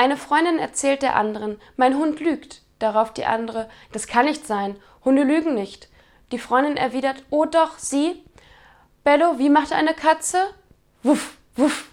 Eine Freundin erzählt der anderen, mein Hund lügt. Darauf die andere, das kann nicht sein, Hunde lügen nicht. Die Freundin erwidert, oh doch, sie? Bello, wie macht eine Katze? Wuff, wuff.